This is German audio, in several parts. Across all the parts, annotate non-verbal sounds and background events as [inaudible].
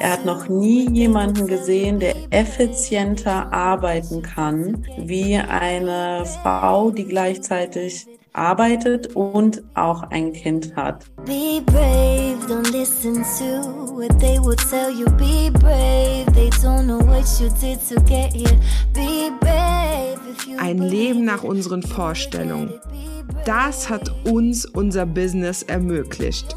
Er hat noch nie jemanden gesehen, der effizienter arbeiten kann wie eine Frau, die gleichzeitig arbeitet und auch ein Kind hat. Be brave, don't listen to what they will tell you. Be brave, they don't know what you did to get here. Be brave. Ein Leben nach unseren Vorstellungen. Das hat uns unser Business ermöglicht.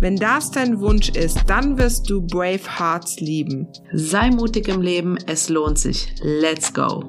Wenn das dein Wunsch ist, dann wirst du Brave Hearts lieben. Sei mutig im Leben, es lohnt sich. Let's go!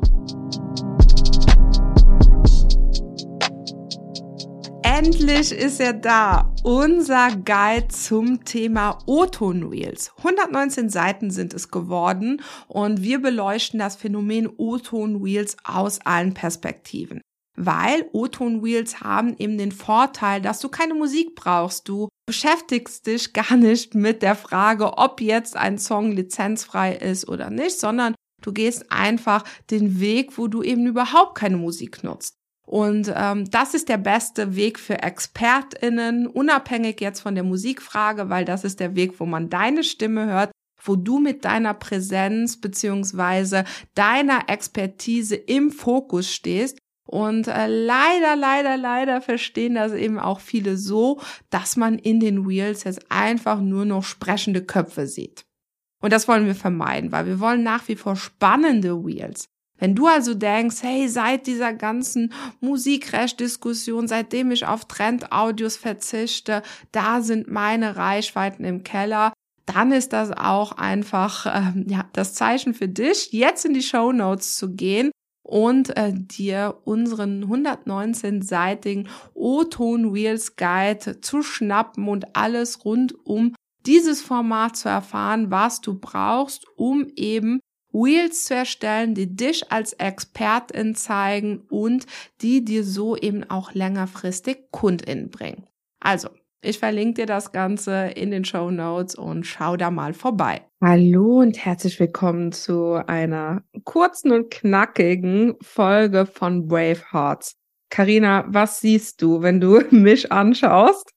Endlich ist er da. Unser Guide zum Thema O-Ton Reels. 119 Seiten sind es geworden und wir beleuchten das Phänomen O-Ton Reels aus allen Perspektiven. Weil O-Ton Reels haben eben den Vorteil, dass du keine Musik brauchst. Du beschäftigst dich gar nicht mit der Frage, ob jetzt ein Song lizenzfrei ist oder nicht, sondern du gehst einfach den Weg, wo du eben überhaupt keine Musik nutzt. Und ähm, das ist der beste Weg für ExpertInnen, unabhängig jetzt von der Musikfrage, weil das ist der Weg, wo man deine Stimme hört, wo du mit deiner Präsenz beziehungsweise deiner Expertise im Fokus stehst. Und äh, leider, leider, leider verstehen das eben auch viele so, dass man in den Reels jetzt einfach nur noch sprechende Köpfe sieht. Und das wollen wir vermeiden, weil wir wollen nach wie vor spannende Reels. Wenn du also denkst, hey, seit dieser ganzen Musikrecht-Diskussion, seitdem ich auf Trend-Audios verzichte, da sind meine Reichweiten im Keller, dann ist das auch einfach äh, ja, das Zeichen für dich, jetzt in die Show Notes zu gehen und äh, dir unseren 119-seitigen O-Ton Reels Guide zu schnappen und alles rund um dieses Format zu erfahren, was du brauchst, um eben Wheels zu erstellen, die dich als Expertin zeigen und die dir so eben auch längerfristig KundInnen bringen. Also, ich verlinke dir das Ganze in den Show Notes und schau da mal vorbei. Hallo und herzlich willkommen zu einer kurzen und knackigen Folge von Brave Hearts. Karina, was siehst du, wenn du [laughs] mich anschaust?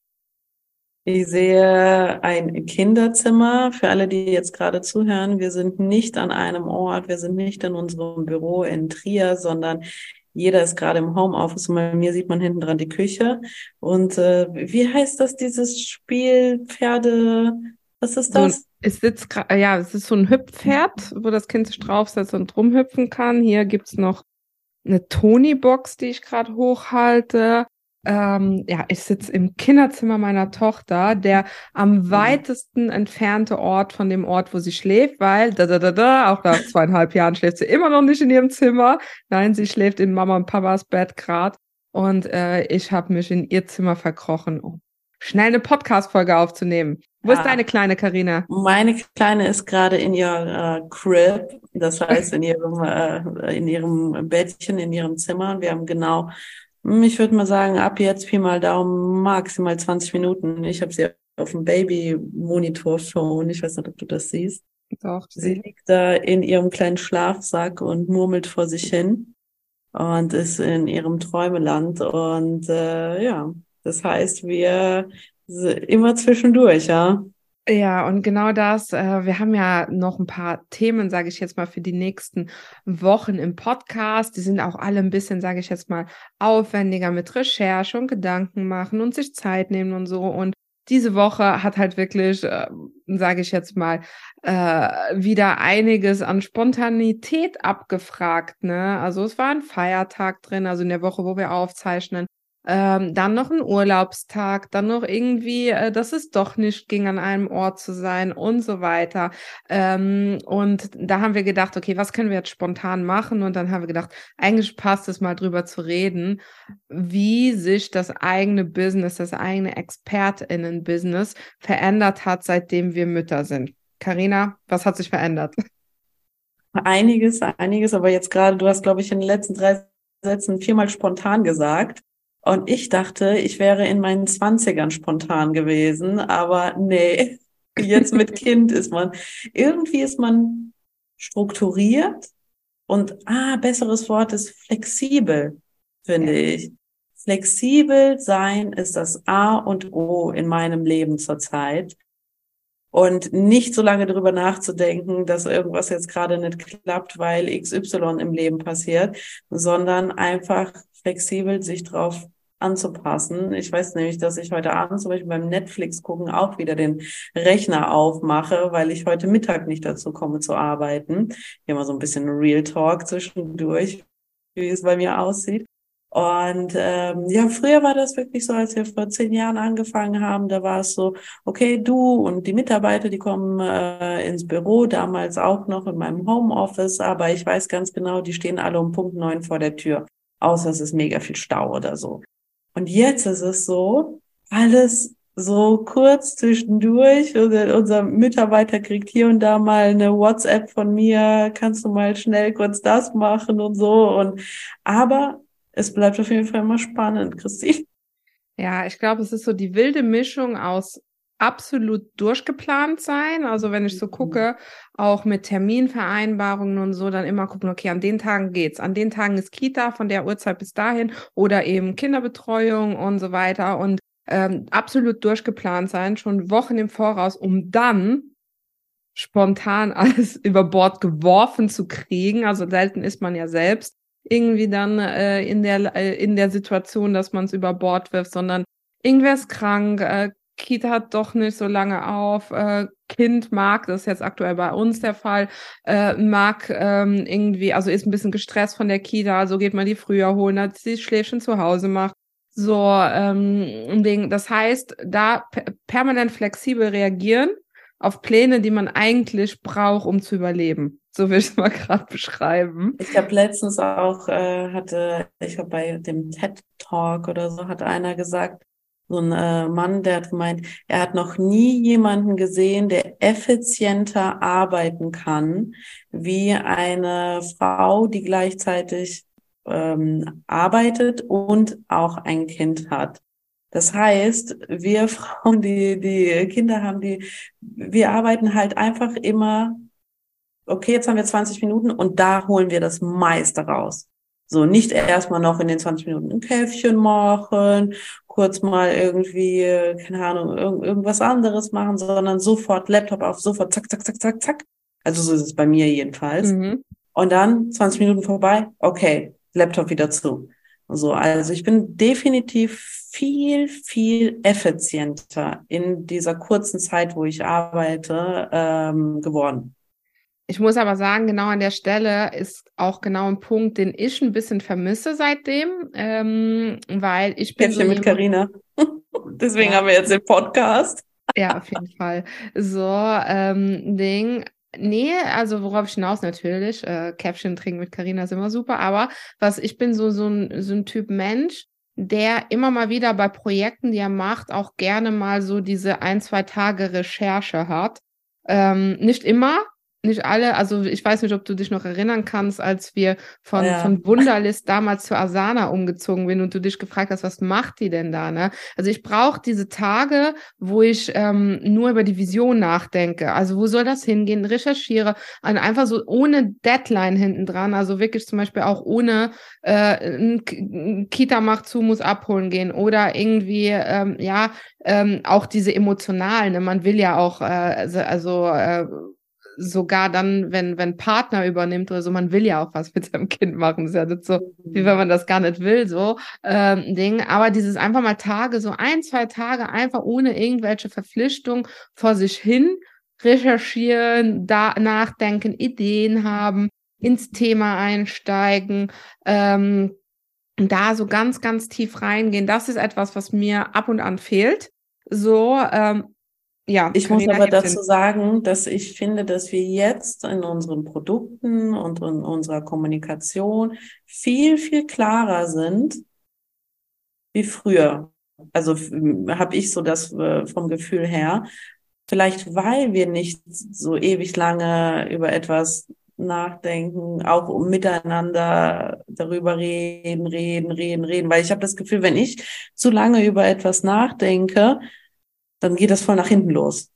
Ich sehe ein Kinderzimmer. Für alle, die jetzt gerade zuhören, wir sind nicht an einem Ort, wir sind nicht in unserem Büro in Trier, sondern jeder ist gerade im Homeoffice und bei mir sieht man hinten dran die Küche. Und äh, wie heißt das, dieses Spiel Pferde? Was ist das? Es sitzt ja, es ist so ein Hüpfpferd, wo das Kind sich draufsetzt und rumhüpfen kann. Hier gibt's noch eine Tony-Box, die ich gerade hochhalte ähm, ja, ich sitze im Kinderzimmer meiner Tochter, der am mhm. weitesten entfernte Ort von dem Ort, wo sie schläft, weil da da da da, auch nach zweieinhalb Jahren schläft sie immer noch nicht in ihrem Zimmer. Nein, sie schläft in Mama und Papas Bett grad und äh, ich habe mich in ihr Zimmer verkrochen, um schnell eine Podcast-Folge aufzunehmen. Wo ja. ist deine kleine Karina? Meine kleine ist gerade in ihrer äh, Crib, das [laughs] heißt in ihrem äh, in ihrem Bettchen, in ihrem Zimmer. Wir haben genau ich würde mal sagen, ab jetzt Pi mal Daumen maximal 20 Minuten. Ich habe sie auf dem Baby-Monitor schon. Ich weiß nicht, ob du das siehst. Doch. Sie liegt da in ihrem kleinen Schlafsack und murmelt vor sich hin und ist in ihrem Träumeland. Und äh, ja, das heißt, wir immer zwischendurch, ja. Ja, und genau das, äh, wir haben ja noch ein paar Themen, sage ich jetzt mal, für die nächsten Wochen im Podcast. Die sind auch alle ein bisschen, sage ich jetzt mal, aufwendiger mit Recherche und Gedanken machen und sich Zeit nehmen und so. Und diese Woche hat halt wirklich, äh, sage ich jetzt mal, äh, wieder einiges an Spontanität abgefragt. Ne? Also es war ein Feiertag drin, also in der Woche, wo wir aufzeichnen ähm, dann noch ein Urlaubstag, dann noch irgendwie, äh, dass es doch nicht ging, an einem Ort zu sein und so weiter. Ähm, und da haben wir gedacht, okay, was können wir jetzt spontan machen? Und dann haben wir gedacht, eigentlich passt es mal drüber zu reden, wie sich das eigene Business, das eigene ExpertInnen-Business verändert hat, seitdem wir Mütter sind. Karina, was hat sich verändert? Einiges, einiges, aber jetzt gerade, du hast, glaube ich, in den letzten drei Sätzen viermal spontan gesagt. Und ich dachte, ich wäre in meinen Zwanzigern spontan gewesen, aber nee, [laughs] jetzt mit [laughs] Kind ist man, irgendwie ist man strukturiert und, ah, besseres Wort ist flexibel, finde ja. ich. Flexibel sein ist das A und O in meinem Leben zurzeit und nicht so lange darüber nachzudenken, dass irgendwas jetzt gerade nicht klappt, weil XY im Leben passiert, sondern einfach flexibel sich drauf anzupassen. Ich weiß nämlich, dass ich heute Abend zum Beispiel beim Netflix gucken auch wieder den Rechner aufmache, weil ich heute Mittag nicht dazu komme zu arbeiten. Hier mal so ein bisschen Real Talk zwischendurch, wie es bei mir aussieht. Und ähm, ja, früher war das wirklich so, als wir vor zehn Jahren angefangen haben, da war es so, okay, du und die Mitarbeiter, die kommen äh, ins Büro, damals auch noch in meinem Homeoffice, aber ich weiß ganz genau, die stehen alle um Punkt neun vor der Tür, außer es ist mega viel Stau oder so. Und jetzt ist es so, alles so kurz zwischendurch. Unser Mitarbeiter kriegt hier und da mal eine WhatsApp von mir, kannst du mal schnell kurz das machen und so. Und aber es bleibt auf jeden Fall immer spannend, Christine. Ja, ich glaube, es ist so die wilde Mischung aus absolut durchgeplant sein. Also wenn ich so mhm. gucke, auch mit Terminvereinbarungen und so, dann immer gucken, okay, an den Tagen geht's. An den Tagen ist Kita von der Uhrzeit bis dahin oder eben Kinderbetreuung und so weiter und ähm, absolut durchgeplant sein, schon Wochen im Voraus, um dann spontan [laughs] alles über Bord geworfen zu kriegen. Also selten ist man ja selbst irgendwie dann äh, in der äh, in der Situation, dass man es über Bord wirft, sondern irgendwer ist krank, äh, Kita hat doch nicht so lange auf, äh, Kind mag, das ist jetzt aktuell bei uns der Fall, äh, mag ähm, irgendwie, also ist ein bisschen gestresst von der Kita, also geht man die früher holen, dass sie Schläfchen zu Hause macht. So, ähm, Ding. Das heißt, da permanent flexibel reagieren auf Pläne, die man eigentlich braucht, um zu überleben. So will ich es mal [laughs] gerade beschreiben. Ich habe letztens auch, äh, hatte, ich glaube bei dem TED Talk oder so, hat einer gesagt, so ein äh, Mann, der hat gemeint, er hat noch nie jemanden gesehen, der effizienter arbeiten kann, wie eine Frau, die gleichzeitig ähm, arbeitet und auch ein Kind hat. Das heißt, wir [laughs] Frauen, die, die Kinder haben, die, wir arbeiten halt einfach immer, okay, jetzt haben wir 20 Minuten und da holen wir das meiste raus. So, nicht erstmal noch in den 20 Minuten ein Käffchen machen, kurz mal irgendwie, keine Ahnung, irg irgendwas anderes machen, sondern sofort Laptop auf, sofort zack, zack, zack, zack, zack. Also so ist es bei mir jedenfalls. Mhm. Und dann 20 Minuten vorbei, okay, Laptop wieder zu. So, also ich bin definitiv viel, viel effizienter in dieser kurzen Zeit, wo ich arbeite, ähm, geworden. Ich muss aber sagen, genau an der Stelle ist auch genau ein Punkt, den ich ein bisschen vermisse seitdem, ähm, weil ich bin. Käffchen so mit Carina. [laughs] Deswegen ja. haben wir jetzt den Podcast. Ja, auf jeden Fall. So, ähm, Ding. Nee, also worauf ich hinaus natürlich, äh, Käffchen trinken mit Carina ist immer super, aber was ich bin so so ein, so ein Typ Mensch, der immer mal wieder bei Projekten, die er macht, auch gerne mal so diese ein, zwei Tage Recherche hat. Ähm, nicht immer, nicht alle, also ich weiß nicht, ob du dich noch erinnern kannst, als wir von, ja. von Wunderlist damals zu Asana umgezogen sind und du dich gefragt hast, was macht die denn da, ne? Also ich brauche diese Tage, wo ich ähm, nur über die Vision nachdenke. Also wo soll das hingehen? Recherchiere, und einfach so ohne Deadline hinten dran, also wirklich zum Beispiel auch ohne äh, ein Kita macht zu, muss abholen gehen oder irgendwie, ähm, ja, ähm, auch diese emotionalen, ne? man will ja auch, äh, also, also äh, sogar dann, wenn, wenn Partner übernimmt oder so, man will ja auch was mit seinem Kind machen. Das ist ja nicht so, wie wenn man das gar nicht will, so ähm, Ding. Aber dieses einfach mal Tage, so ein, zwei Tage einfach ohne irgendwelche Verpflichtung vor sich hin recherchieren, da nachdenken, Ideen haben, ins Thema einsteigen, ähm, da so ganz, ganz tief reingehen. Das ist etwas, was mir ab und an fehlt. So, ähm, ja, ich muss aber dazu sagen, dass ich finde, dass wir jetzt in unseren Produkten und in unserer Kommunikation viel, viel klarer sind wie früher. Also habe ich so das äh, vom Gefühl her. vielleicht weil wir nicht so ewig lange über etwas nachdenken, auch um miteinander darüber reden, reden, reden, reden. Weil ich habe das Gefühl, wenn ich zu lange über etwas nachdenke, dann geht das voll nach hinten los.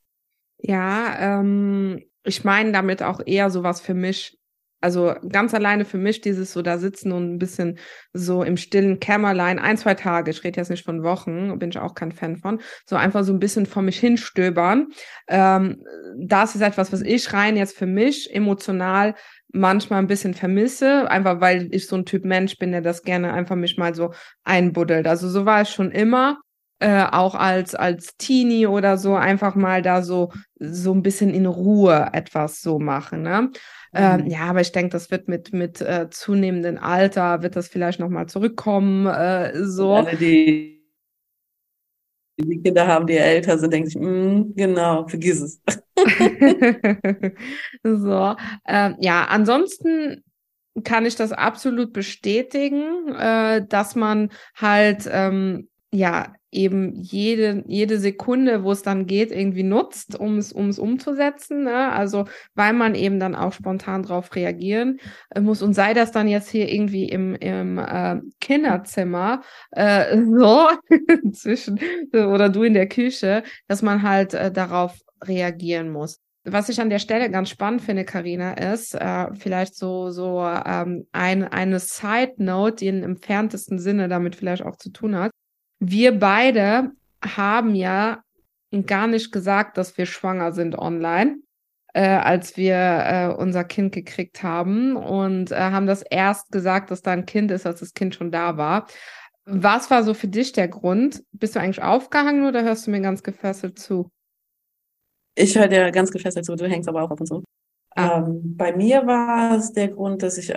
Ja, ähm, ich meine damit auch eher sowas für mich. Also ganz alleine für mich dieses so da sitzen und ein bisschen so im stillen Kämmerlein, ein, zwei Tage, ich rede jetzt nicht von Wochen, bin ich auch kein Fan von, so einfach so ein bisschen vor mich hinstöbern. Ähm, das ist etwas, was ich rein jetzt für mich emotional manchmal ein bisschen vermisse, einfach weil ich so ein Typ Mensch bin, der das gerne einfach mich mal so einbuddelt. Also so war es schon immer äh, auch als als Teenie oder so einfach mal da so so ein bisschen in Ruhe etwas so machen. Ne? Ähm, mhm. Ja, aber ich denke, das wird mit mit äh, zunehmendem Alter wird das vielleicht noch mal zurückkommen. Äh, so. alle, die die Kinder haben, die älter sind, denke ich, mm, genau, vergiss es. [laughs] so, ähm, ja, ansonsten kann ich das absolut bestätigen, äh, dass man halt ähm, ja eben jede, jede Sekunde, wo es dann geht, irgendwie nutzt, um es, um es umzusetzen. Ne? Also weil man eben dann auch spontan drauf reagieren äh, muss. Und sei das dann jetzt hier irgendwie im, im äh, Kinderzimmer, äh, [laughs] so [laughs] zwischen oder du in der Küche, dass man halt äh, darauf reagieren muss. Was ich an der Stelle ganz spannend finde, Karina, ist äh, vielleicht so so ähm, ein, eine Side Note, die im entferntesten Sinne damit vielleicht auch zu tun hat wir beide haben ja gar nicht gesagt, dass wir schwanger sind online, äh, als wir äh, unser Kind gekriegt haben und äh, haben das erst gesagt, dass da ein Kind ist, als das Kind schon da war. Was war so für dich der Grund? Bist du eigentlich aufgehangen oder hörst du mir ganz gefesselt zu? Ich höre dir ganz gefesselt zu, du hängst aber auch auf und zu. Ah. Ähm, bei mir war es der Grund, dass ich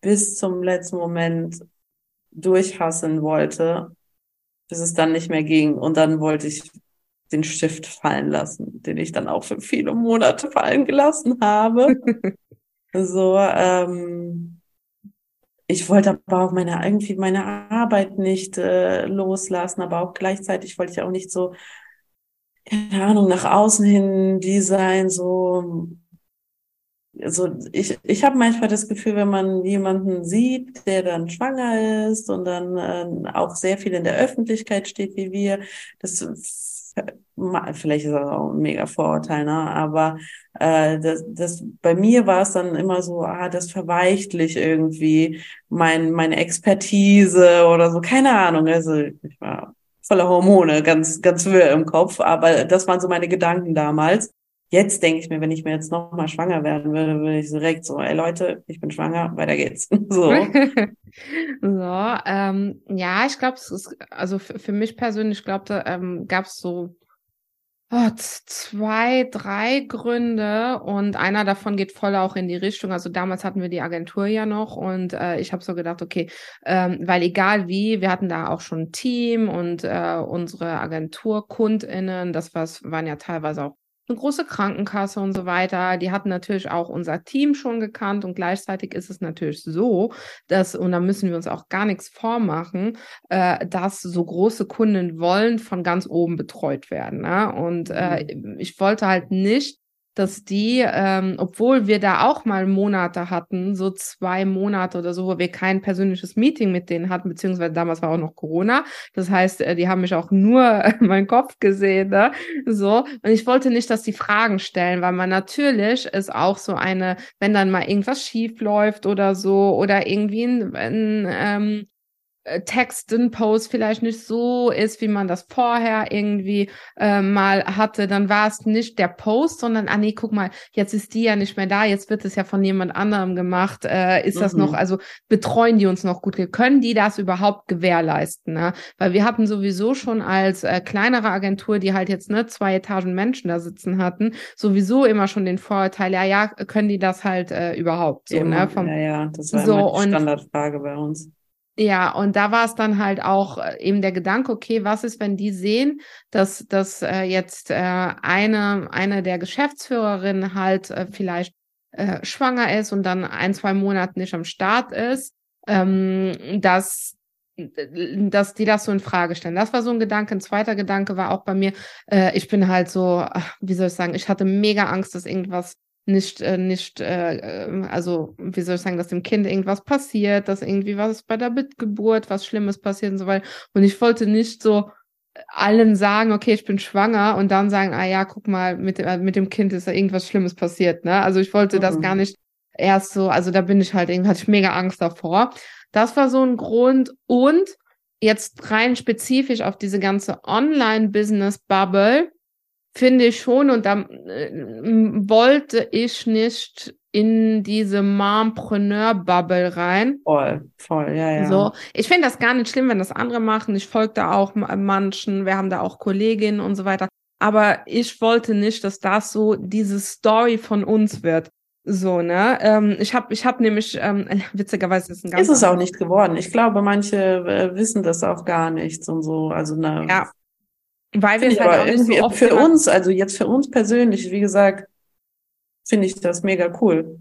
bis zum letzten Moment durchhassen wollte, bis es dann nicht mehr ging. Und dann wollte ich den Stift fallen lassen, den ich dann auch für viele Monate fallen gelassen habe. [laughs] so, ähm, ich wollte aber auch meine irgendwie meine Arbeit nicht äh, loslassen, aber auch gleichzeitig wollte ich auch nicht so, keine Ahnung, nach außen hin die sein, so also ich, ich habe manchmal das Gefühl, wenn man jemanden sieht, der dann schwanger ist und dann äh, auch sehr viel in der Öffentlichkeit steht wie wir, das vielleicht ist das auch ein mega Vorurteil, ne? aber äh, das, das bei mir war es dann immer so, ah, das verweichtlich irgendwie mein meine Expertise oder so, keine Ahnung. Also ich war voller Hormone, ganz ganz wirr im Kopf, aber das waren so meine Gedanken damals jetzt denke ich mir, wenn ich mir jetzt noch mal schwanger werden würde, würde ich direkt so, ey Leute, ich bin schwanger, weiter geht's. [laughs] So. [laughs] so, ähm, ja, ich glaube, es ist, also für, für mich persönlich, ich glaube, da ähm, gab es so oh, zwei, drei Gründe und einer davon geht voll auch in die Richtung. Also damals hatten wir die Agentur ja noch und äh, ich habe so gedacht, okay, ähm, weil egal wie, wir hatten da auch schon ein Team und äh, unsere Agenturkundinnen, das was, waren ja teilweise auch eine große Krankenkasse und so weiter. Die hatten natürlich auch unser Team schon gekannt und gleichzeitig ist es natürlich so, dass, und da müssen wir uns auch gar nichts vormachen, äh, dass so große Kunden wollen von ganz oben betreut werden. Ne? Und äh, mhm. ich wollte halt nicht, dass die, ähm, obwohl wir da auch mal Monate hatten, so zwei Monate oder so, wo wir kein persönliches Meeting mit denen hatten, beziehungsweise damals war auch noch Corona. Das heißt, äh, die haben mich auch nur [laughs] meinen Kopf gesehen, ne? So. Und ich wollte nicht, dass die Fragen stellen, weil man natürlich ist auch so eine, wenn dann mal irgendwas schief läuft oder so, oder irgendwie ein, ein ähm, äh, Text, ein Post vielleicht nicht so ist, wie man das vorher irgendwie äh, mal hatte, dann war es nicht der Post, sondern, ah nee, guck mal, jetzt ist die ja nicht mehr da, jetzt wird es ja von jemand anderem gemacht. Äh, ist mhm. das noch, mhm. also betreuen die uns noch gut? Können die das überhaupt gewährleisten? Ne? Weil wir hatten sowieso schon als äh, kleinere Agentur, die halt jetzt ne, zwei Etagen Menschen da sitzen hatten, sowieso immer schon den Vorteil, ja, ja, können die das halt äh, überhaupt so, ne? Vom, ja, ja, das war so, die Standardfrage bei uns. Ja, und da war es dann halt auch äh, eben der Gedanke, okay, was ist, wenn die sehen, dass, dass äh, jetzt äh, eine, eine der Geschäftsführerinnen halt äh, vielleicht äh, schwanger ist und dann ein, zwei Monate nicht am Start ist, ähm, dass dass die das so in Frage stellen. Das war so ein Gedanke. Ein zweiter Gedanke war auch bei mir, äh, ich bin halt so, wie soll ich sagen, ich hatte mega Angst, dass irgendwas nicht, äh, nicht, äh, ähm, also wie soll ich sagen, dass dem Kind irgendwas passiert, dass irgendwie was bei der Geburt, was Schlimmes passiert und so weiter. Und ich wollte nicht so allen sagen, okay, ich bin schwanger und dann sagen, ah ja, guck mal, mit, äh, mit dem Kind ist da irgendwas Schlimmes passiert, ne? Also ich wollte mhm. das gar nicht erst so, also da bin ich halt irgendwie, hatte ich mega Angst davor. Das war so ein Grund und jetzt rein spezifisch auf diese ganze Online-Business-Bubble finde ich schon und da äh, wollte ich nicht in diese Mompreneur-Bubble rein. Voll, voll, ja, ja. So, ich finde das gar nicht schlimm, wenn das andere machen. Ich folge da auch manchen, wir haben da auch Kolleginnen und so weiter. Aber ich wollte nicht, dass das so diese Story von uns wird. So, ne? Ähm, ich habe ich hab nämlich, ähm, [laughs] witzigerweise ist ein ganz. Ist es auch nicht geworden. Ich glaube, manche äh, wissen das auch gar nicht und so. Also, ne. Ja. Weil wir es halt auch irgendwie so für uns, also jetzt für uns persönlich, wie gesagt, finde ich das mega cool.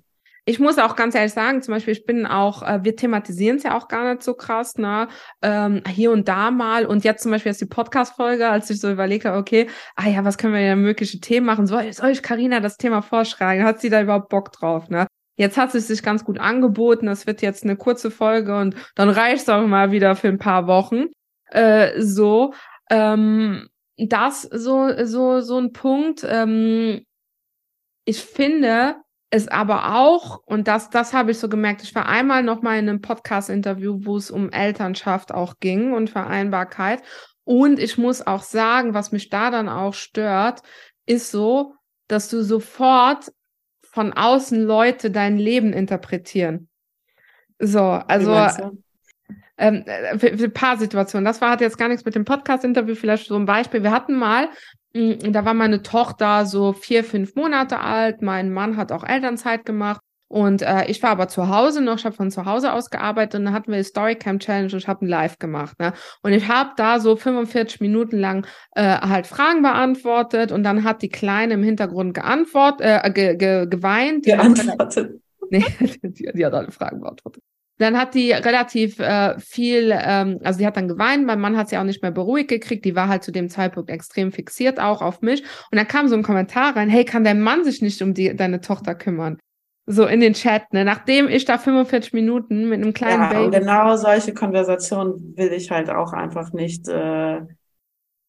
Ich muss auch ganz ehrlich sagen, zum Beispiel, ich bin auch, äh, wir thematisieren es ja auch gar nicht so krass, ne? Ähm, hier und da mal. Und jetzt zum Beispiel jetzt die Podcast-Folge, als ich so überlegt habe, okay, ah ja, was können wir denn mögliche Themen machen? Soll, soll ich Karina das Thema vorschlagen? Hat sie da überhaupt Bock drauf, ne? Jetzt hat es sich ganz gut angeboten. Es wird jetzt eine kurze Folge und dann reicht es auch mal wieder für ein paar Wochen. Äh, so, ähm, das so so so ein Punkt. Ähm, ich finde es aber auch, und das, das habe ich so gemerkt, ich war einmal noch mal in einem Podcast-Interview, wo es um Elternschaft auch ging und Vereinbarkeit. Und ich muss auch sagen, was mich da dann auch stört, ist so, dass du sofort von außen Leute dein Leben interpretieren. So, also ähm, äh, für, paar Situationen. Das war hat jetzt gar nichts mit dem Podcast-Interview, vielleicht so ein Beispiel. Wir hatten mal Mm, da war meine Tochter so vier, fünf Monate alt. Mein Mann hat auch Elternzeit gemacht. Und äh, ich war aber zu Hause noch, ich habe von zu Hause aus gearbeitet und dann hatten wir die Storycamp Challenge und ich habe ein Live gemacht. Ne? Und ich habe da so 45 Minuten lang äh, halt Fragen beantwortet und dann hat die Kleine im Hintergrund geantwortet, äh, ge, ge, geweint. Geantwortet. [laughs] Nee, die, die hat alle Fragen beantwortet. Dann hat die relativ äh, viel, ähm, also die hat dann geweint, mein Mann hat sie auch nicht mehr beruhigt gekriegt, die war halt zu dem Zeitpunkt extrem fixiert auch auf mich. Und dann kam so ein Kommentar rein, hey, kann dein Mann sich nicht um die, deine Tochter kümmern? So in den Chat, ne? Nachdem ich da 45 Minuten mit einem kleinen ja, Baby. Und genau solche Konversationen will ich halt auch einfach nicht äh,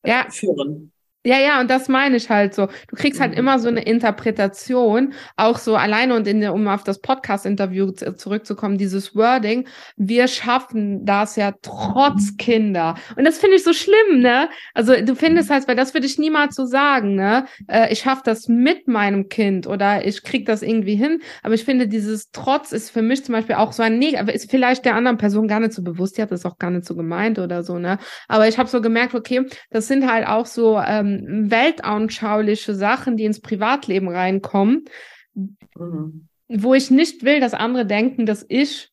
ja. führen. Ja, ja, und das meine ich halt so. Du kriegst halt mhm. immer so eine Interpretation, auch so alleine und in der, um auf das Podcast-Interview zurückzukommen, dieses Wording, wir schaffen das ja trotz Kinder. Und das finde ich so schlimm, ne? Also du findest halt, weil das würde ich niemals so sagen, ne? Äh, ich schaffe das mit meinem Kind oder ich krieg das irgendwie hin. Aber ich finde, dieses Trotz ist für mich zum Beispiel auch so ein Negativ, ist vielleicht der anderen Person gar nicht so bewusst, die hat das auch gar nicht so gemeint oder so, ne? Aber ich habe so gemerkt, okay, das sind halt auch so, ähm, ähm, weltanschauliche Sachen, die ins Privatleben reinkommen, mhm. wo ich nicht will, dass andere denken, dass ich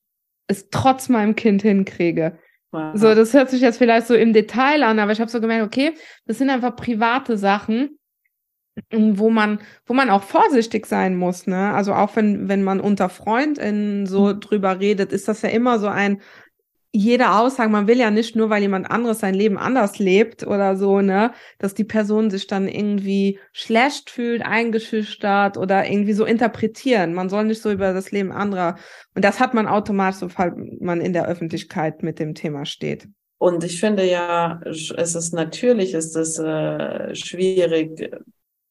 es trotz meinem Kind hinkriege. Wow. So, das hört sich jetzt vielleicht so im Detail an, aber ich habe so gemerkt, okay, das sind einfach private Sachen, wo man, wo man auch vorsichtig sein muss, ne? Also auch wenn, wenn man unter FreundInnen so mhm. drüber redet, ist das ja immer so ein, jede Aussage, man will ja nicht nur, weil jemand anderes sein Leben anders lebt oder so, ne, dass die Person sich dann irgendwie schlecht fühlt, eingeschüchtert oder irgendwie so interpretieren. Man soll nicht so über das Leben anderer. Und das hat man automatisch, sobald man in der Öffentlichkeit mit dem Thema steht. Und ich finde ja, es ist natürlich, ist es äh, schwierig,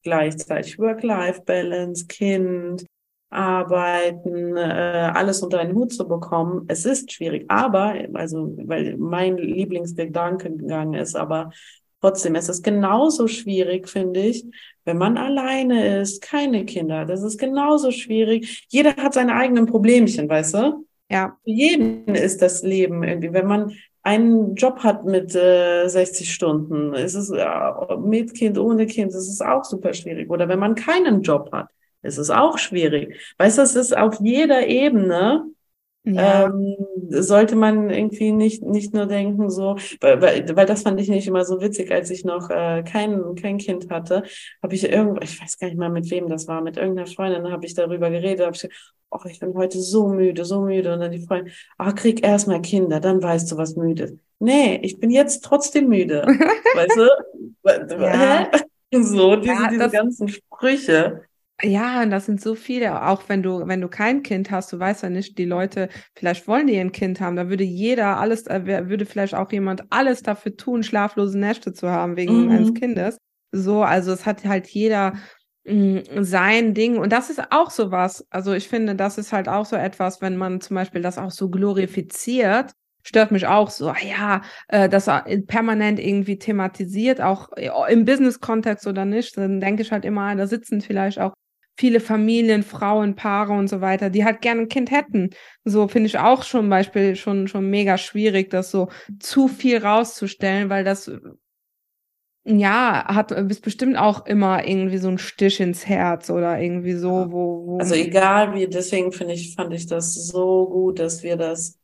gleichzeitig Work-Life-Balance, Kind, arbeiten, äh, alles unter einen Hut zu bekommen. Es ist schwierig, aber, also, weil mein Lieblingsgedankengang ist, aber trotzdem, es ist genauso schwierig, finde ich, wenn man alleine ist, keine Kinder. Das ist genauso schwierig. Jeder hat seine eigenen Problemchen, weißt du? Ja. Für jeden ist das Leben irgendwie, wenn man einen Job hat mit äh, 60 Stunden, ist es äh, mit Kind, ohne Kind, ist es auch super schwierig. Oder wenn man keinen Job hat, es ist auch schwierig. Weißt du, es ist auf jeder Ebene, ja. ähm, sollte man irgendwie nicht, nicht nur denken, so, weil, weil, weil das fand ich nicht immer so witzig, als ich noch äh, kein, kein Kind hatte, habe ich irgendwo, ich weiß gar nicht mal mit wem das war, mit irgendeiner Freundin habe ich darüber geredet, habe ich oh, ich bin heute so müde, so müde. Und dann die Freundin, ah, krieg erstmal Kinder, dann weißt du, was müde ist. Nee, ich bin jetzt trotzdem müde. [laughs] weißt du? Ja. [laughs] So, diese, ja, diese ganzen Sprüche. Ja, und das sind so viele, auch wenn du, wenn du kein Kind hast, du weißt ja nicht, die Leute, vielleicht wollen die ein Kind haben, da würde jeder alles, äh, würde vielleicht auch jemand alles dafür tun, schlaflose Nächte zu haben wegen mhm. eines Kindes. So, also es hat halt jeder mh, mm, sein Ding. Und das ist auch so was. Also ich finde, das ist halt auch so etwas, wenn man zum Beispiel das auch so glorifiziert, stört mich auch so, ah ja, äh, das permanent irgendwie thematisiert, auch äh, im Business-Kontext oder nicht, dann denke ich halt immer, da sitzen vielleicht auch viele Familien, Frauen, Paare und so weiter, die halt gerne ein Kind hätten. So finde ich auch schon Beispiel schon, schon mega schwierig, das so zu viel rauszustellen, weil das ja, hat ist bestimmt auch immer irgendwie so ein Stich ins Herz oder irgendwie so, wo, wo Also egal wie, deswegen finde ich, fand ich das so gut, dass wir das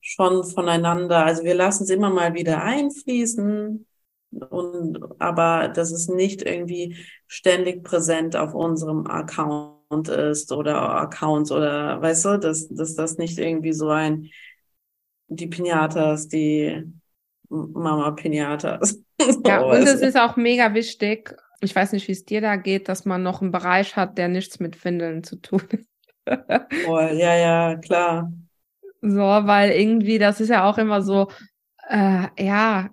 schon voneinander, also wir lassen es immer mal wieder einfließen und aber dass es nicht irgendwie ständig präsent auf unserem Account ist oder Accounts oder weißt du, dass, dass das nicht irgendwie so ein die Pinatas, die Mama Pinatas ja, [laughs] und es ist auch mega wichtig, ich weiß nicht, wie es dir da geht, dass man noch einen Bereich hat, der nichts mit Windeln zu tun [laughs] hat. oh, ja, ja, klar. So, weil irgendwie, das ist ja auch immer so, äh, ja,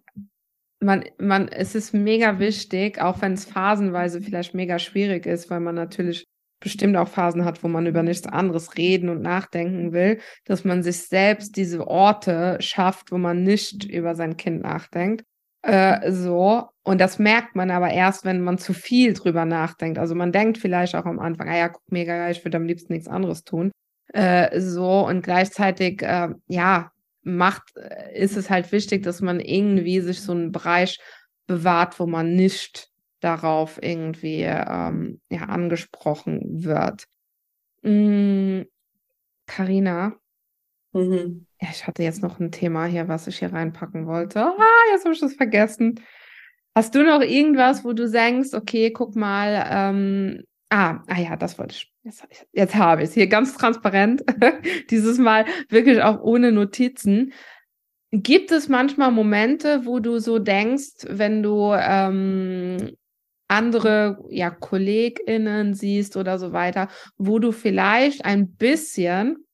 man, man, es ist mega wichtig, auch wenn es phasenweise vielleicht mega schwierig ist, weil man natürlich bestimmt auch Phasen hat, wo man über nichts anderes reden und nachdenken will, dass man sich selbst diese Orte schafft, wo man nicht über sein Kind nachdenkt. Äh, so. Und das merkt man aber erst, wenn man zu viel drüber nachdenkt. Also man denkt vielleicht auch am Anfang, ah ja, guck, mega ich würde am liebsten nichts anderes tun. Äh, so und gleichzeitig, äh, ja, macht, äh, ist es halt wichtig, dass man irgendwie sich so einen Bereich bewahrt, wo man nicht darauf irgendwie ähm, ja, angesprochen wird. Karina, mm, Mhm. Ja, ich hatte jetzt noch ein Thema hier, was ich hier reinpacken wollte. Ah, jetzt habe ich das vergessen. Hast du noch irgendwas, wo du denkst, okay, guck mal, ähm, ah, ah ja, das wollte ich. Jetzt, jetzt habe ich es hier ganz transparent. [laughs] Dieses Mal wirklich auch ohne Notizen. Gibt es manchmal Momente, wo du so denkst, wenn du ähm, andere ja, KollegInnen siehst oder so weiter, wo du vielleicht ein bisschen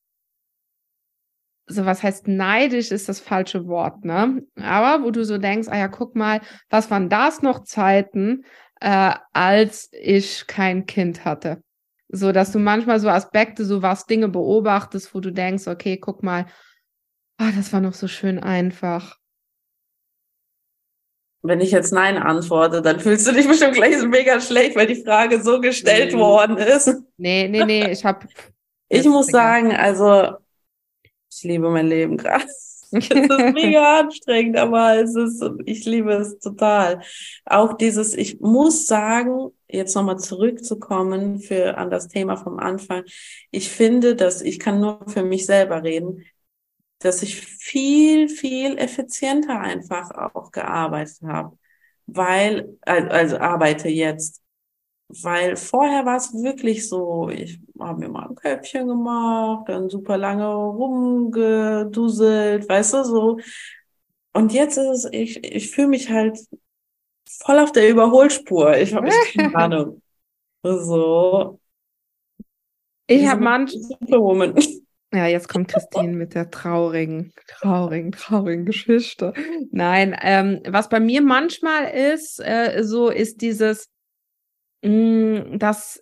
so was heißt neidisch ist das falsche Wort, ne? Aber wo du so denkst, ah ja, guck mal, was waren das noch Zeiten, äh, als ich kein Kind hatte. So, dass du manchmal so Aspekte, so was Dinge beobachtest, wo du denkst, okay, guck mal, ah, das war noch so schön einfach. Wenn ich jetzt Nein antworte, dann fühlst du dich bestimmt gleich mega schlecht, weil die Frage so gestellt nee. worden ist. Nee, nee, nee, ich hab. [laughs] Ich muss sagen, also ich liebe mein Leben gerade. [laughs] Es ist mega [laughs] anstrengend, aber es ist, ich liebe es total. Auch dieses, ich muss sagen, jetzt nochmal zurückzukommen für, an das Thema vom Anfang. Ich finde, dass ich kann nur für mich selber reden, dass ich viel, viel effizienter einfach auch gearbeitet habe. Weil, also arbeite jetzt weil vorher war es wirklich so, ich habe mir mal ein Köpfchen gemacht, dann super lange rumgeduselt, weißt du, so. Und jetzt ist es, ich, ich fühle mich halt voll auf der Überholspur. Ich habe keine [laughs] Ahnung. So. Ich habe manch Superwoman. Ja, jetzt kommt Christine mit der traurigen, traurigen, traurigen Geschichte. Nein, ähm, was bei mir manchmal ist, äh, so ist dieses, Mm, dass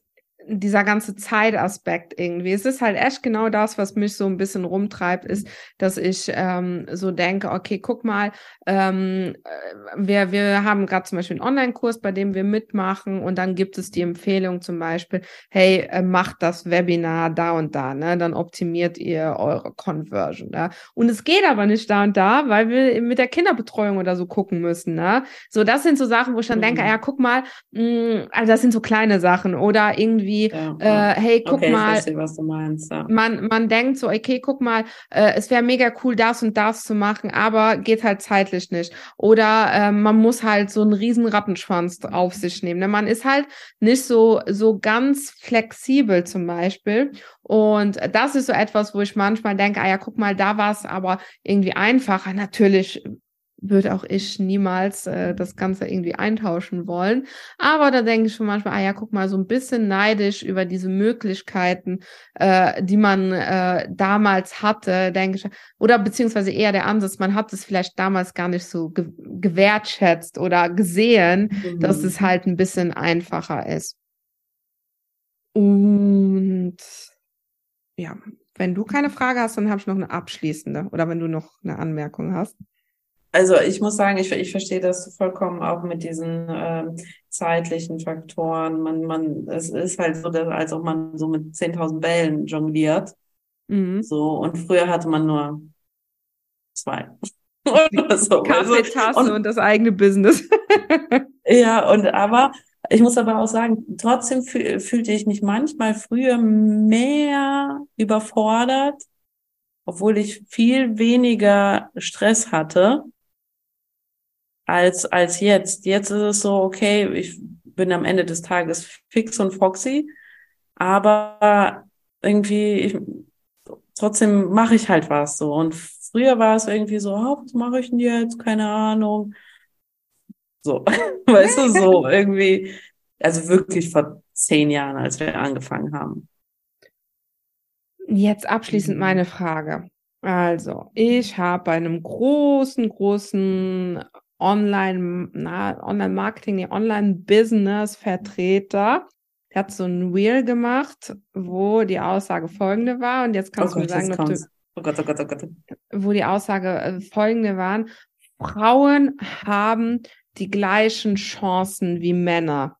dieser ganze Zeitaspekt irgendwie. Es ist halt echt genau das, was mich so ein bisschen rumtreibt, ist, dass ich ähm, so denke, okay, guck mal, ähm, äh, wir, wir haben gerade zum Beispiel einen Online-Kurs, bei dem wir mitmachen und dann gibt es die Empfehlung zum Beispiel, hey, äh, macht das Webinar da und da, ne? Dann optimiert ihr eure Conversion. Ne? Und es geht aber nicht da und da, weil wir mit der Kinderbetreuung oder so gucken müssen. Ne? So, das sind so Sachen, wo ich dann mhm. denke, ja, guck mal, mh, mm, also das sind so kleine Sachen oder irgendwie irgendwie, ja, äh, hey, guck okay, mal, verstehe, meinst. Ja. man, man denkt so, okay, guck mal, äh, es wäre mega cool, das und das zu machen, aber geht halt zeitlich nicht. Oder äh, man muss halt so einen riesen Rattenschwanz auf sich nehmen. Ne? Man ist halt nicht so, so ganz flexibel zum Beispiel. Und das ist so etwas, wo ich manchmal denke, ah ja, guck mal, da war es aber irgendwie einfacher. Natürlich würde auch ich niemals äh, das Ganze irgendwie eintauschen wollen. Aber da denke ich schon manchmal, ah ja, guck mal, so ein bisschen neidisch über diese Möglichkeiten, äh, die man äh, damals hatte, denke ich, oder beziehungsweise eher der Ansatz, man hat es vielleicht damals gar nicht so ge gewertschätzt oder gesehen, mhm. dass es halt ein bisschen einfacher ist. Und ja, wenn du keine Frage hast, dann habe ich noch eine abschließende oder wenn du noch eine Anmerkung hast. Also ich muss sagen, ich, ich verstehe das vollkommen auch mit diesen äh, zeitlichen Faktoren. Man, man, es ist halt so, dass, als ob man so mit 10.000 Bällen jongliert. Mhm. So, und früher hatte man nur zwei. [laughs] Oder so. Kaffeetasse und, und das eigene Business. [laughs] ja, und aber ich muss aber auch sagen, trotzdem fühlte ich mich manchmal früher mehr überfordert, obwohl ich viel weniger Stress hatte als, als jetzt. Jetzt ist es so, okay, ich bin am Ende des Tages fix und foxy, aber irgendwie, ich, trotzdem mache ich halt was so. Und früher war es irgendwie so, oh, was mache ich denn jetzt? Keine Ahnung. So, [laughs] weißt du, so [laughs] irgendwie, also wirklich vor zehn Jahren, als wir angefangen haben. Jetzt abschließend meine Frage. Also, ich habe bei einem großen, großen Online, na, Online-Marketing, nee, Online-Business-Vertreter. Der hat so ein Wheel gemacht, wo die Aussage folgende war. Und jetzt kannst oh du Gott, mir sagen, ob du, oh Gott, oh Gott, oh Gott. wo die Aussage äh, folgende waren. Frauen haben die gleichen Chancen wie Männer.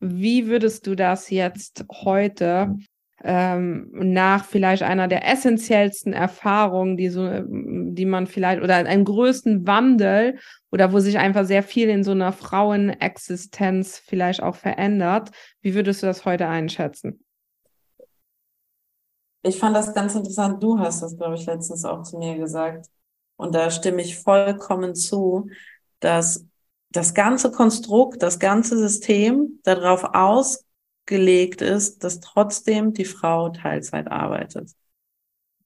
Wie würdest du das jetzt heute ähm, nach vielleicht einer der essentiellsten Erfahrungen, die so, die man vielleicht oder einen größten Wandel oder wo sich einfach sehr viel in so einer Frauenexistenz vielleicht auch verändert. Wie würdest du das heute einschätzen? Ich fand das ganz interessant. Du hast das, glaube ich, letztens auch zu mir gesagt. Und da stimme ich vollkommen zu, dass das ganze Konstrukt, das ganze System darauf aus gelegt ist, dass trotzdem die Frau Teilzeit arbeitet.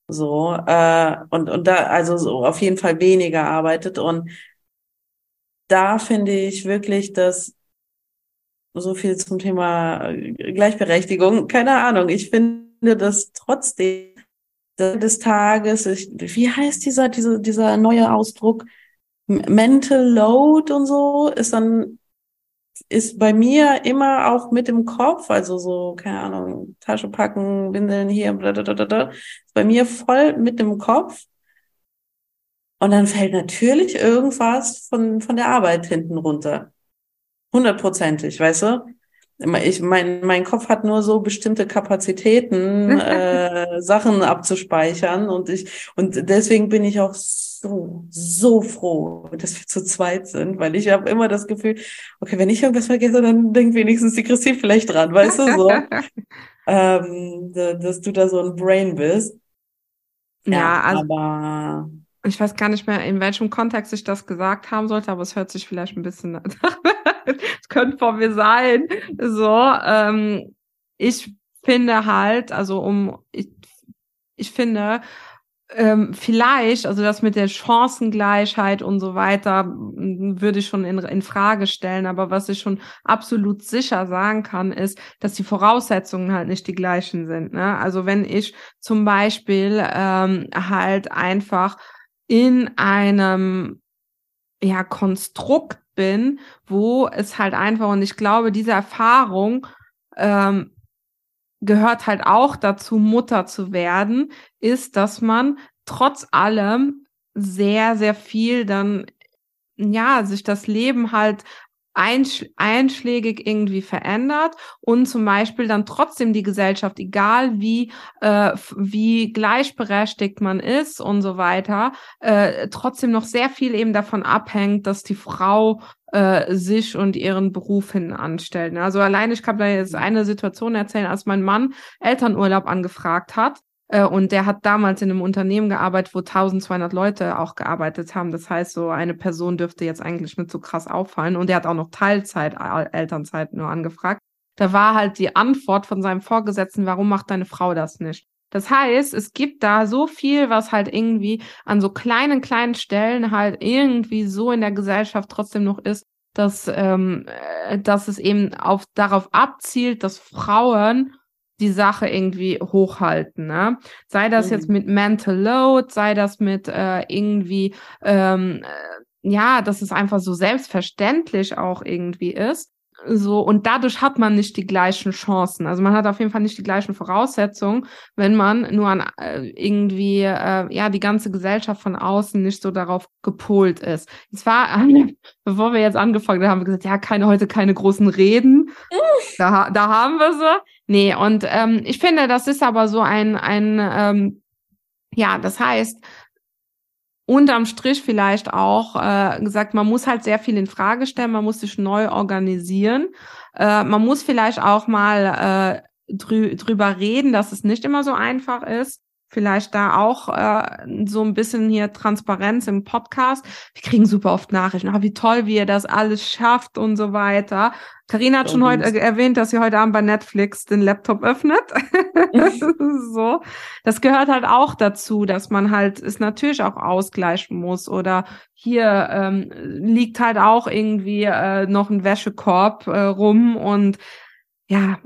So, äh, und, und da, also so auf jeden Fall weniger arbeitet. Und da finde ich wirklich, dass so viel zum Thema Gleichberechtigung, keine Ahnung, ich finde, dass trotzdem des Tages, ich, wie heißt dieser, dieser, dieser neue Ausdruck? Mental Load und so ist dann ist bei mir immer auch mit im Kopf, also so, keine Ahnung, Tasche packen, Windeln hier, blablabla, ist bei mir voll mit im Kopf. Und dann fällt natürlich irgendwas von, von der Arbeit hinten runter. Hundertprozentig, weißt du? Ich, mein, mein Kopf hat nur so bestimmte Kapazitäten, [laughs] äh, Sachen abzuspeichern und ich, und deswegen bin ich auch so, so froh, dass wir zu zweit sind, weil ich habe immer das Gefühl, okay, wenn ich irgendwas vergesse, dann denkt wenigstens die Christine vielleicht dran, weißt du, so, [laughs] ähm, dass du da so ein Brain bist. Ja, ja also, aber ich weiß gar nicht mehr, in welchem Kontext ich das gesagt haben sollte, aber es hört sich vielleicht ein bisschen, [laughs] es könnte von mir sein. So, ähm, ich finde halt, also um, ich, ich finde, ähm, vielleicht, also das mit der Chancengleichheit und so weiter, würde ich schon in, in Frage stellen. Aber was ich schon absolut sicher sagen kann, ist, dass die Voraussetzungen halt nicht die gleichen sind. Ne? Also wenn ich zum Beispiel ähm, halt einfach in einem ja, Konstrukt bin, wo es halt einfach, und ich glaube, diese Erfahrung ähm, gehört halt auch dazu, Mutter zu werden, ist, dass man trotz allem sehr, sehr viel dann, ja, sich das Leben halt einschlägig irgendwie verändert und zum Beispiel dann trotzdem die Gesellschaft, egal wie, äh, wie gleichberechtigt man ist und so weiter, äh, trotzdem noch sehr viel eben davon abhängt, dass die Frau äh, sich und ihren Beruf hin anstellt. Also allein, ich kann da jetzt eine Situation erzählen, als mein Mann Elternurlaub angefragt hat, und der hat damals in einem Unternehmen gearbeitet, wo 1200 Leute auch gearbeitet haben. Das heißt, so eine Person dürfte jetzt eigentlich nicht so krass auffallen. Und der hat auch noch Teilzeit, Elternzeit nur angefragt. Da war halt die Antwort von seinem Vorgesetzten, warum macht deine Frau das nicht? Das heißt, es gibt da so viel, was halt irgendwie an so kleinen, kleinen Stellen halt irgendwie so in der Gesellschaft trotzdem noch ist, dass, ähm, äh, dass es eben auf, darauf abzielt, dass Frauen die Sache irgendwie hochhalten. Ne? Sei das mhm. jetzt mit Mental Load, sei das mit äh, irgendwie, ähm, äh, ja, dass es einfach so selbstverständlich auch irgendwie ist. So, und dadurch hat man nicht die gleichen Chancen. Also man hat auf jeden Fall nicht die gleichen Voraussetzungen, wenn man nur an äh, irgendwie, äh, ja, die ganze Gesellschaft von außen nicht so darauf gepolt ist. Es war, [laughs] bevor wir jetzt angefangen haben, haben wir gesagt, ja, keine heute keine großen Reden. [laughs] da, da haben wir sie. Nee, und ähm, ich finde, das ist aber so ein, ein ähm, ja, das heißt, unterm Strich vielleicht auch äh, gesagt, man muss halt sehr viel in Frage stellen, man muss sich neu organisieren. Äh, man muss vielleicht auch mal äh, drü drüber reden, dass es nicht immer so einfach ist vielleicht da auch äh, so ein bisschen hier Transparenz im Podcast. Wir kriegen super oft Nachrichten, oh, wie toll, wie ihr das alles schafft und so weiter. Karina hat schon heute erwähnt, dass sie heute Abend bei Netflix den Laptop öffnet. [laughs] [laughs] so. Das gehört halt auch dazu, dass man halt es natürlich auch ausgleichen muss oder hier ähm, liegt halt auch irgendwie äh, noch ein Wäschekorb äh, rum und ja,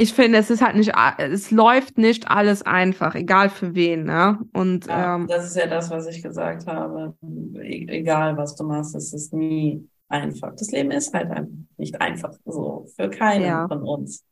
ich finde, es ist halt nicht, es läuft nicht alles einfach, egal für wen, ne? Und ja, ähm, das ist ja das, was ich gesagt habe. E egal, was du machst, es ist nie einfach. Das Leben ist halt einfach nicht einfach so für keinen ja. von uns.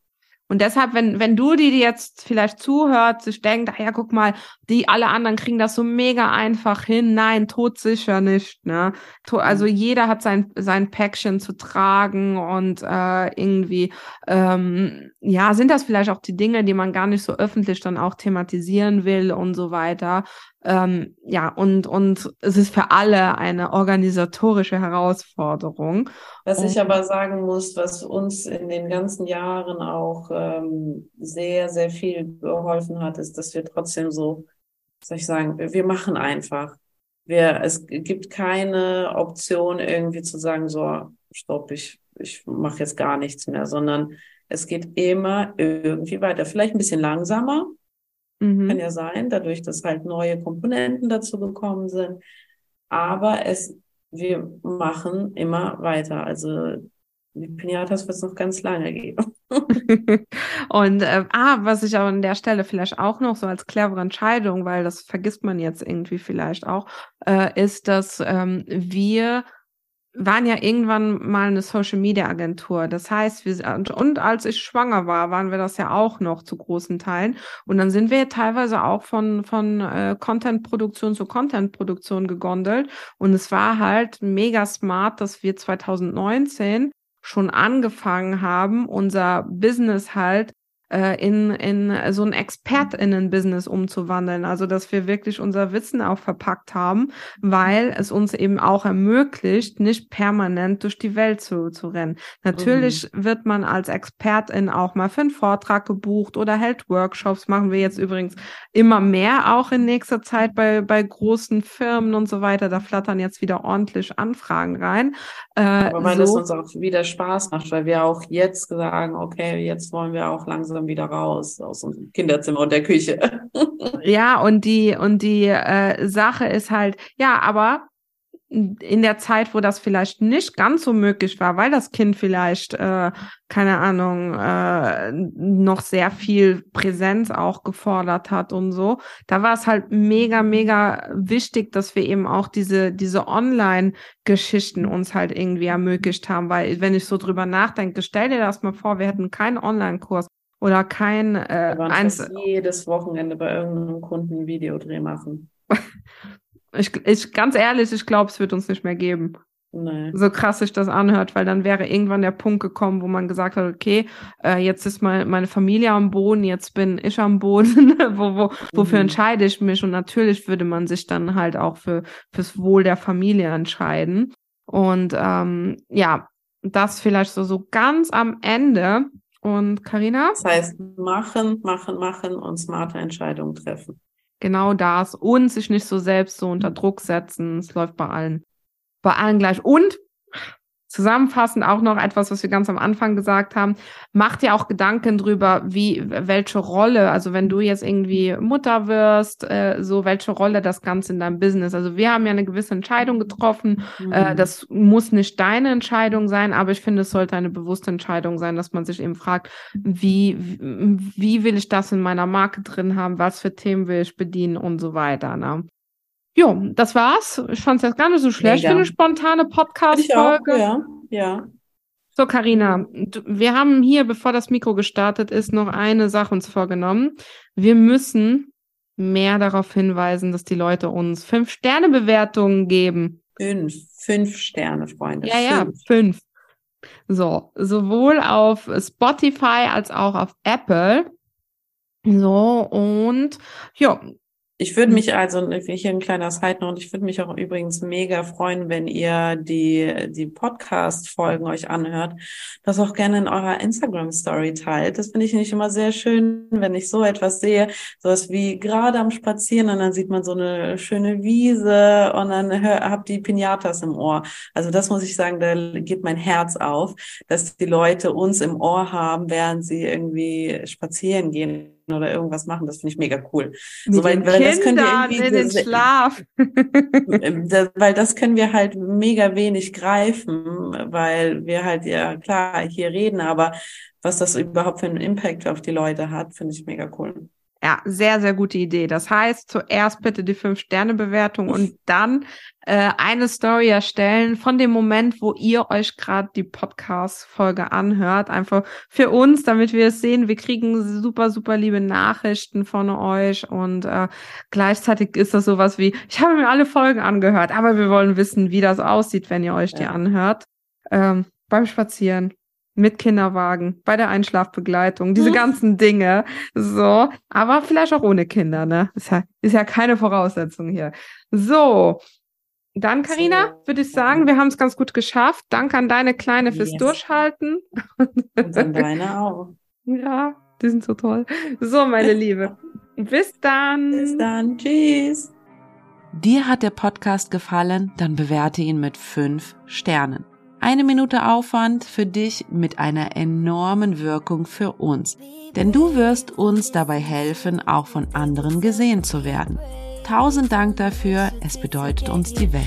Und deshalb, wenn, wenn du, die, die jetzt vielleicht zuhört, sich denkt, ach ja, guck mal, die alle anderen kriegen das so mega einfach hin. Nein, todsicher nicht, ne? Also mhm. jeder hat sein, sein Päckchen zu tragen und äh, irgendwie, ähm, ja, sind das vielleicht auch die Dinge, die man gar nicht so öffentlich dann auch thematisieren will und so weiter. Ähm, ja, und, und es ist für alle eine organisatorische Herausforderung. Was ich aber sagen muss, was uns in den ganzen Jahren auch ähm, sehr, sehr viel geholfen hat, ist, dass wir trotzdem so, soll ich sagen, wir machen einfach. Wir, es gibt keine Option irgendwie zu sagen, so, stopp, ich, ich mache jetzt gar nichts mehr, sondern es geht immer irgendwie weiter. Vielleicht ein bisschen langsamer, Mhm. Kann ja sein, dadurch, dass halt neue Komponenten dazu gekommen sind. Aber es, wir machen immer weiter. Also die Pinatas wird es noch ganz lange geben. [laughs] und äh, ah, was ich auch an der Stelle vielleicht auch noch so als clevere Entscheidung, weil das vergisst man jetzt irgendwie vielleicht auch, äh, ist, dass ähm, wir waren ja irgendwann mal eine Social Media Agentur. Das heißt, wir und, als ich schwanger war, waren wir das ja auch noch zu großen Teilen. Und dann sind wir teilweise auch von von äh, Content Produktion zu Content Produktion gegondelt. Und es war halt mega smart, dass wir 2019 schon angefangen haben, unser Business halt in, in so ein ExpertInnen-Business umzuwandeln. Also, dass wir wirklich unser Wissen auch verpackt haben, weil es uns eben auch ermöglicht, nicht permanent durch die Welt zu, zu rennen. Natürlich mhm. wird man als Expertin auch mal für einen Vortrag gebucht oder hält Workshops. Machen wir jetzt übrigens immer mehr auch in nächster Zeit bei, bei großen Firmen und so weiter. Da flattern jetzt wieder ordentlich Anfragen rein. Äh, Aber weil so. es uns auch wieder Spaß macht, weil wir auch jetzt sagen, okay, jetzt wollen wir auch langsam langsam wieder raus aus unserem Kinderzimmer und der Küche. [laughs] ja, und die, und die äh, Sache ist halt, ja, aber in der Zeit, wo das vielleicht nicht ganz so möglich war, weil das Kind vielleicht, äh, keine Ahnung, äh, noch sehr viel Präsenz auch gefordert hat und so, da war es halt mega, mega wichtig, dass wir eben auch diese, diese Online-Geschichten uns halt irgendwie ermöglicht haben, weil wenn ich so drüber nachdenke, stell dir das mal vor, wir hätten keinen Online-Kurs, oder kein äh, eins jedes Wochenende bei irgendeinem Kunden ein Videodreh machen. [laughs] ich, ich ganz ehrlich, ich glaube, es wird uns nicht mehr geben. Nee. So krass sich das anhört, weil dann wäre irgendwann der Punkt gekommen, wo man gesagt hat, okay, äh, jetzt ist mein, meine Familie am Boden, jetzt bin ich am Boden, [laughs] wo, wo, wofür Mhm. entscheide ich mich? Und natürlich würde man sich dann halt auch für fürs Wohl der Familie entscheiden. Und ähm, ja, das vielleicht so, so ganz am Ende. Und Karina, Das heißt, machen, machen, machen und smarte Entscheidungen treffen. genau das. Und sich nicht so selbst so unter Druck setzen. Es läuft bei allen, bei allen gleich. Und zusammenfassend auch noch etwas, was wir ganz am Anfang gesagt haben. Mach dir auch Gedanken drüber, wie, welche Rolle, also wenn du jetzt irgendwie Mutter wirst, äh, so welche Rolle das Ganze in deinem Business. Also wir haben ja eine gewisse Entscheidung getroffen. Äh, Mhm. das muss nicht deine Entscheidung sein, aber ich finde, es sollte eine bewusste Entscheidung sein, dass man sich eben fragt, wie, wie wie will ich das in meiner Marke drin haben, was für Themen will ich bedienen und so weiter. Ne? Jo, das war's. Ich fand es jetzt gar nicht so schlecht Mega. für eine spontane Ich auch, Podcast-Folge. ja, ja. So, Karina, wir haben hier, bevor das Mikro gestartet ist, noch eine Sache uns vorgenommen. Wir müssen mehr darauf hinweisen, dass die Leute uns Fünf-Sterne-Bewertungen geben. Fünf, fünf Sterne, Freunde. Ja, ja, Fünf. fünf. So, sowohl auf Spotify als auch auf Apple. So, und ja, Ich würde mich also, hier ein kleiner Side Note, ich würde mich auch übrigens mega freuen, wenn ihr die, die Podcast-Folgen euch anhört, das auch gerne in eurer Instagram-Story teilt. Das finde ich nicht immer sehr schön, wenn ich so etwas sehe, sowas wie gerade am Spazieren und dann sieht man so eine schöne Wiese und dann hör, habt die Pinatas im Ohr. Also das muss ich sagen, da geht mein Herz auf, dass die Leute uns im Ohr haben, während sie irgendwie spazieren gehen oder irgendwas machen. Das finde ich mega cool. mit So, weil- weil das ihr Kindern irgendwie in den Schlaf. Ähm, [laughs] da- Weil das können wir halt mega wenig greifen, weil wir halt ja klar hier reden, aber was das überhaupt für einen Impact auf die Leute hat, finde ich mega cool. Ja, sehr, sehr gute Idee. Das heißt, zuerst bitte die Fünf-Sterne-Bewertung und dann äh, eine Story erstellen von dem Moment, wo ihr euch gerade die Podcast-Folge anhört. Einfach für uns, damit wir es sehen. Wir kriegen super, super liebe Nachrichten von euch und äh, gleichzeitig ist das sowas wie, ich habe mir alle Folgen angehört, aber wir wollen wissen, wie das aussieht, wenn ihr euch die anhört. Ähm, beim Spazieren, mit Kinderwagen, bei der Einschlafbegleitung, diese Hm. ganzen Dinge. So, aber vielleicht auch ohne Kinder, ne? Ist ja, ist ja keine Voraussetzung hier. So, dann, Karina, So. würde ich sagen, wir haben es ganz gut geschafft. Danke an deine Kleine fürs Yes. Durchhalten. Und dann deine auch. [laughs] Ja, die sind so toll. So, meine Liebe. Bis dann. Bis dann. Tschüss. Dir hat der Podcast gefallen? Dann bewerte ihn mit fünf Sternen. Eine Minute Aufwand für dich mit einer enormen Wirkung für uns. Denn du wirst uns dabei helfen, auch von anderen gesehen zu werden. Tausend Dank dafür, es bedeutet uns die Welt.